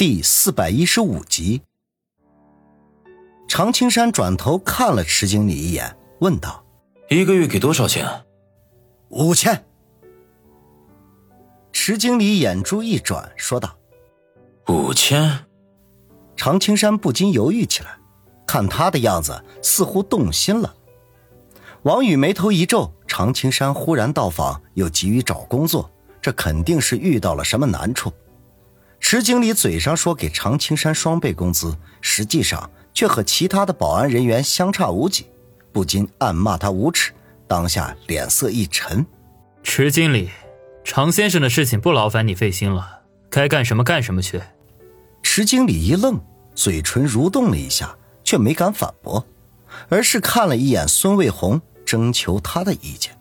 第四百一十五集。常青山转头看了池经理一眼，问道：“一个月给多少钱？”“五千。”池经理眼珠一转，说道：“五千。”常青山不禁犹豫起来，看他的样子，似乎动心了。王宇眉头一皱，常青山忽然到访，又急于找工作，这肯定是遇到了什么难处。池经理嘴上说给常青山双倍工资，实际上却和其他的保安人员相差无几，不禁暗骂他无耻。当下脸色一沉，池经理，常先生的事情不劳烦你费心了，该干什么干什么去。池经理一愣，嘴唇蠕动了一下，却没敢反驳，而是看了一眼孙卫红。征求他的意见。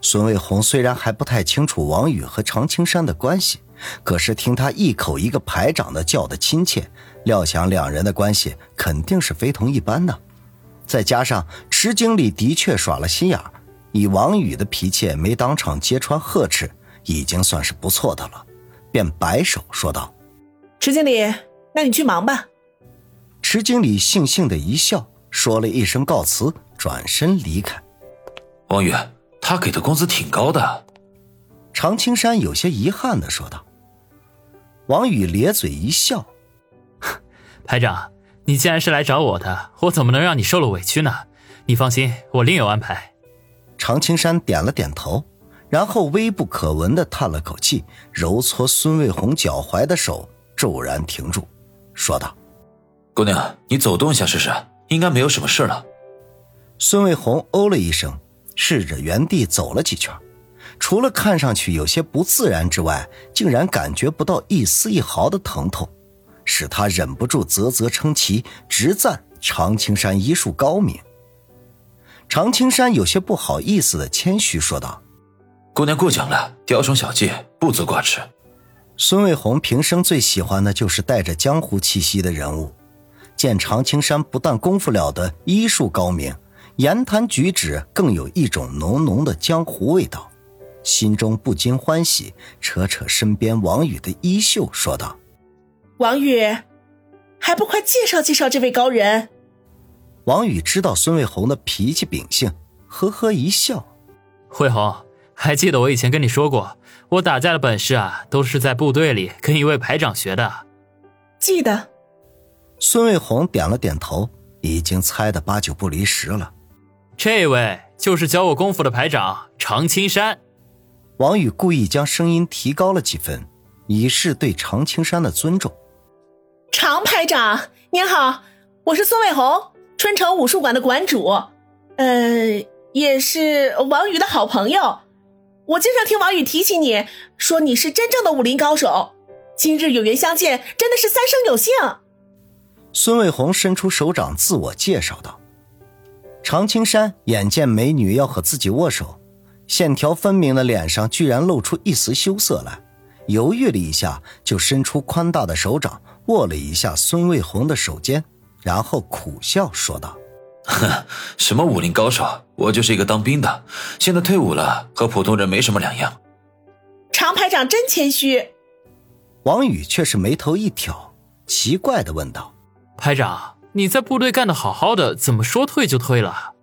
孙卫红虽然还不太清楚王宇和常青山的关系，可是听他一口一个排长的叫的亲切，料想两人的关系肯定是非同一般的。再加上池经理的确耍了心眼儿，以王宇的脾气没当场揭穿呵斥，已经算是不错的了，便摆手说道：“池经理，那你去忙吧。”池经理悻悻的一笑，说了一声告辞。转身离开，王宇，他给的工资挺高的。常青山有些遗憾的说道。王宇咧嘴一笑：“ 排长，你既然是来找我的，我怎么能让你受了委屈呢？你放心，我另有安排。”常青山点了点头，然后微不可闻的叹了口气，揉搓孙卫红脚踝的手骤然停住，说道：“姑娘，你走动一下试试，应该没有什么事了。”孙卫红哦了一声，试着原地走了几圈，除了看上去有些不自然之外，竟然感觉不到一丝一毫的疼痛，使他忍不住啧啧称奇，直赞常青山医术高明。常青山有些不好意思的谦虚说道：“姑娘过奖了，雕虫小技，不足挂齿。”孙卫红平生最喜欢的就是带着江湖气息的人物，见常青山不但功夫了得，医术高明。言谈举止更有一种浓浓的江湖味道，心中不禁欢喜，扯扯身边王宇的衣袖，说道：“王宇，还不快介绍介绍这位高人？”王宇知道孙卫红的脾气秉性，呵呵一笑：“卫红，还记得我以前跟你说过，我打架的本事啊，都是在部队里跟一位排长学的。”记得。孙卫红点了点头，已经猜的八九不离十了。这位就是教我功夫的排长常青山。王宇故意将声音提高了几分，以示对常青山的尊重。常排长您好，我是孙卫红，春城武术馆的馆主，呃，也是王宇的好朋友。我经常听王宇提起你，说你是真正的武林高手。今日有缘相见，真的是三生有幸。孙卫红伸出手掌，自我介绍道。常青山眼见美女要和自己握手，线条分明的脸上居然露出一丝羞涩来，犹豫了一下，就伸出宽大的手掌握了一下孙卫红的手肩，然后苦笑说道：“哼，什么武林高手，我就是一个当兵的，现在退伍了，和普通人没什么两样。”常排长真谦虚。王宇却是眉头一挑，奇怪的问道：“排长。”你在部队干的好好的，怎么说退就退了？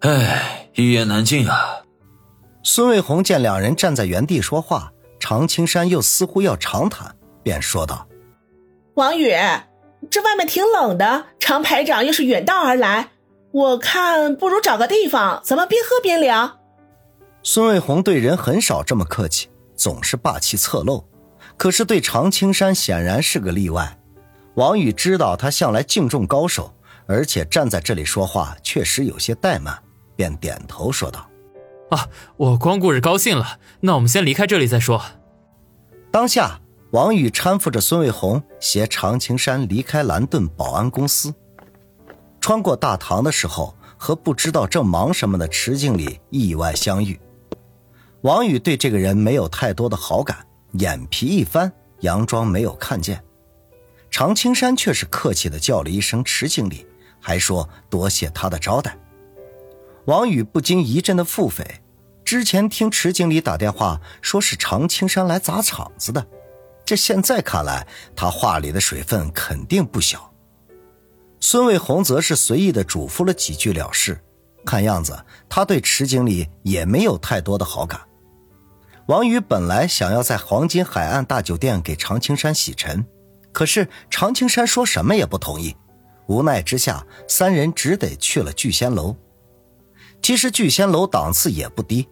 哎，一言难尽啊。孙卫红见两人站在原地说话，常青山又似乎要长谈，便说道：“王宇，这外面挺冷的，常排长又是远道而来，我看不如找个地方，咱们边喝边聊。”孙卫红对人很少这么客气，总是霸气侧漏，可是对常青山显然是个例外。王宇知道他向来敬重高手，而且站在这里说话确实有些怠慢，便点头说道：“啊，我光顾着高兴了。那我们先离开这里再说。”当下，王宇搀扶着孙卫红，携常青山离开蓝盾保安公司。穿过大堂的时候，和不知道正忙什么的池经理意外相遇。王宇对这个人没有太多的好感，眼皮一翻，佯装没有看见。常青山却是客气的叫了一声“池经理”，还说多谢他的招待。王宇不禁一阵的腹诽，之前听池经理打电话说是常青山来砸场子的，这现在看来，他话里的水分肯定不小。孙卫红则是随意的嘱咐了几句了事，看样子他对池经理也没有太多的好感。王宇本来想要在黄金海岸大酒店给常青山洗尘，可是常青山说什么也不同意。无奈之下，三人只得去了聚仙楼。其实聚仙楼档次也不低，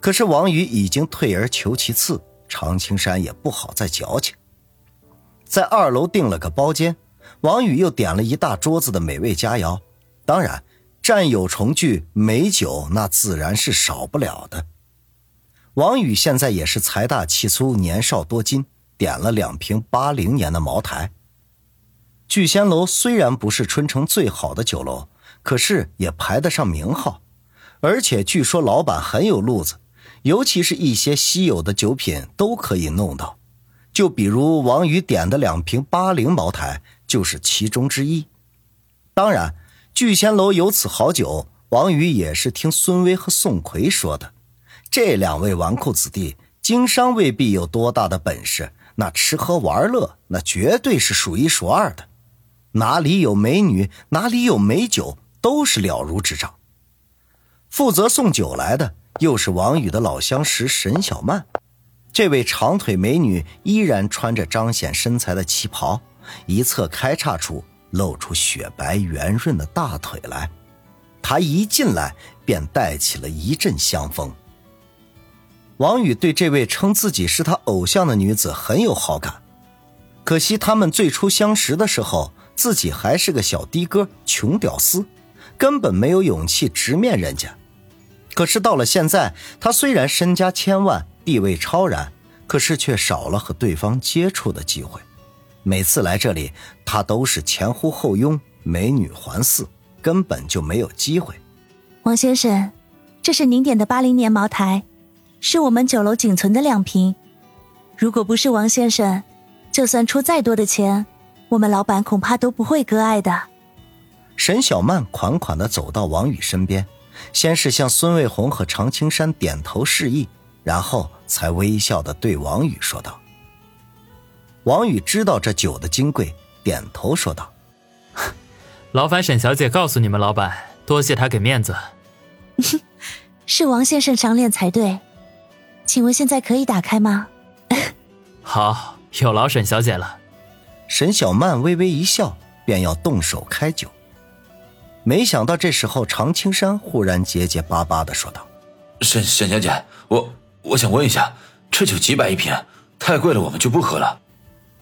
可是王宇已经退而求其次，常青山也不好再矫情。在二楼订了个包间，王宇又点了一大桌子的美味佳肴，当然，战友重聚，美酒那自然是少不了的。王宇现在也是财大气粗、年少多金，点了两瓶八零年的茅台。聚仙楼虽然不是春城最好的酒楼，可是也排得上名号，而且据说老板很有路子，尤其是一些稀有的酒品都可以弄到。就比如王宇点的两瓶八零茅台就是其中之一。当然，聚仙楼有此好酒，王宇也是听孙威和宋奎说的。这两位纨绔子弟，经商未必有多大的本事，那吃喝玩乐那绝对是数一数二的。哪里有美女，哪里有美酒，都是了如指掌。负责送酒来的又是王宇的老相识沈小曼。这位长腿美女依然穿着彰显身材的旗袍，一侧开叉处露出雪白圆润的大腿来。她一进来便带起了一阵香风。王宇对这位称自己是他偶像的女子很有好感，可惜他们最初相识的时候。自己还是个小的哥，穷屌丝，根本没有勇气直面人家。可是到了现在，他虽然身家千万，地位超然，可是却少了和对方接触的机会。每次来这里，他都是前呼后拥，美女环伺，根本就没有机会。王先生，这是您点的八零年茅台，是我们酒楼仅存的两瓶。如果不是王先生，就算出再多的钱。我们老板恐怕都不会割爱的。沈小曼款款的走到王宇身边，先是向孙卫红和常青山点头示意，然后才微笑的对王宇说道：“王宇知道这酒的金贵，点头说道：‘ 劳烦沈小姐告诉你们老板，多谢他给面子。’是王先生赏脸才对，请问现在可以打开吗？好，有劳沈小姐了。”沈小曼微微一笑，便要动手开酒。没想到这时候，常青山忽然结结巴巴的说道：“沈沈小姐，我我想问一下，这酒几百一瓶，太贵了，我们就不喝了。”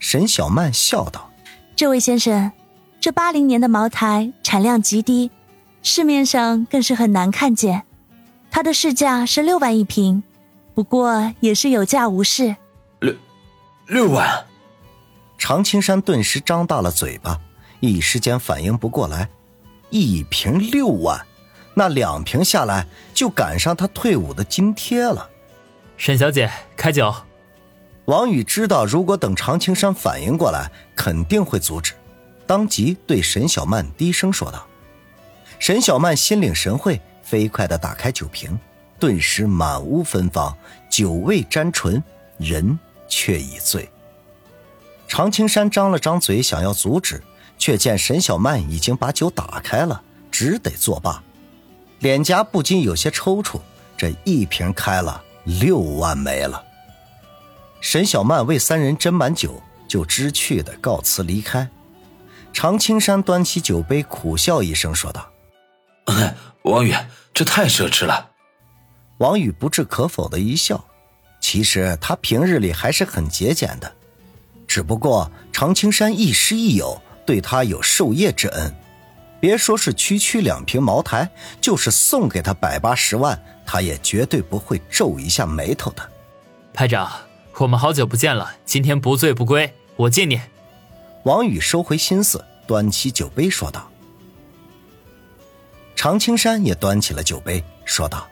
沈小曼笑道：“这位先生，这八零年的茅台产量极低，市面上更是很难看见。它的市价是六万一瓶，不过也是有价无市。六六万。”常青山顿时张大了嘴巴，一时间反应不过来，一瓶六万，那两瓶下来就赶上他退伍的津贴了。沈小姐，开酒。王宇知道，如果等常青山反应过来，肯定会阻止，当即对沈小曼低声说道。沈小曼心领神会，飞快地打开酒瓶，顿时满屋芬芳，酒味沾唇，人却已醉。常青山张了张嘴，想要阻止，却见沈小曼已经把酒打开了，只得作罢，脸颊不禁有些抽搐。这一瓶开了，六万没了。沈小曼为三人斟满酒，就知趣的告辞离开。常青山端起酒杯，苦笑一声，说道：“王宇，这太奢侈了。”王宇不置可否的一笑，其实他平日里还是很节俭的。只不过常青山亦师亦友，对他有授业之恩。别说是区区两瓶茅台，就是送给他百八十万，他也绝对不会皱一下眉头的。排长，我们好久不见了，今天不醉不归，我敬你。王宇收回心思，端起酒杯说道。常青山也端起了酒杯，说道：“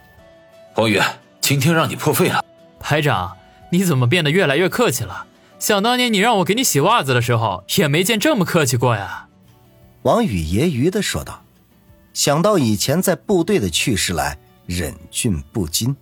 王宇，今天让你破费了。排长，你怎么变得越来越客气了？”想当年你让我给你洗袜子的时候，也没见这么客气过呀。”王宇揶揄的说道。想到以前在部队的趣事来，忍俊不禁。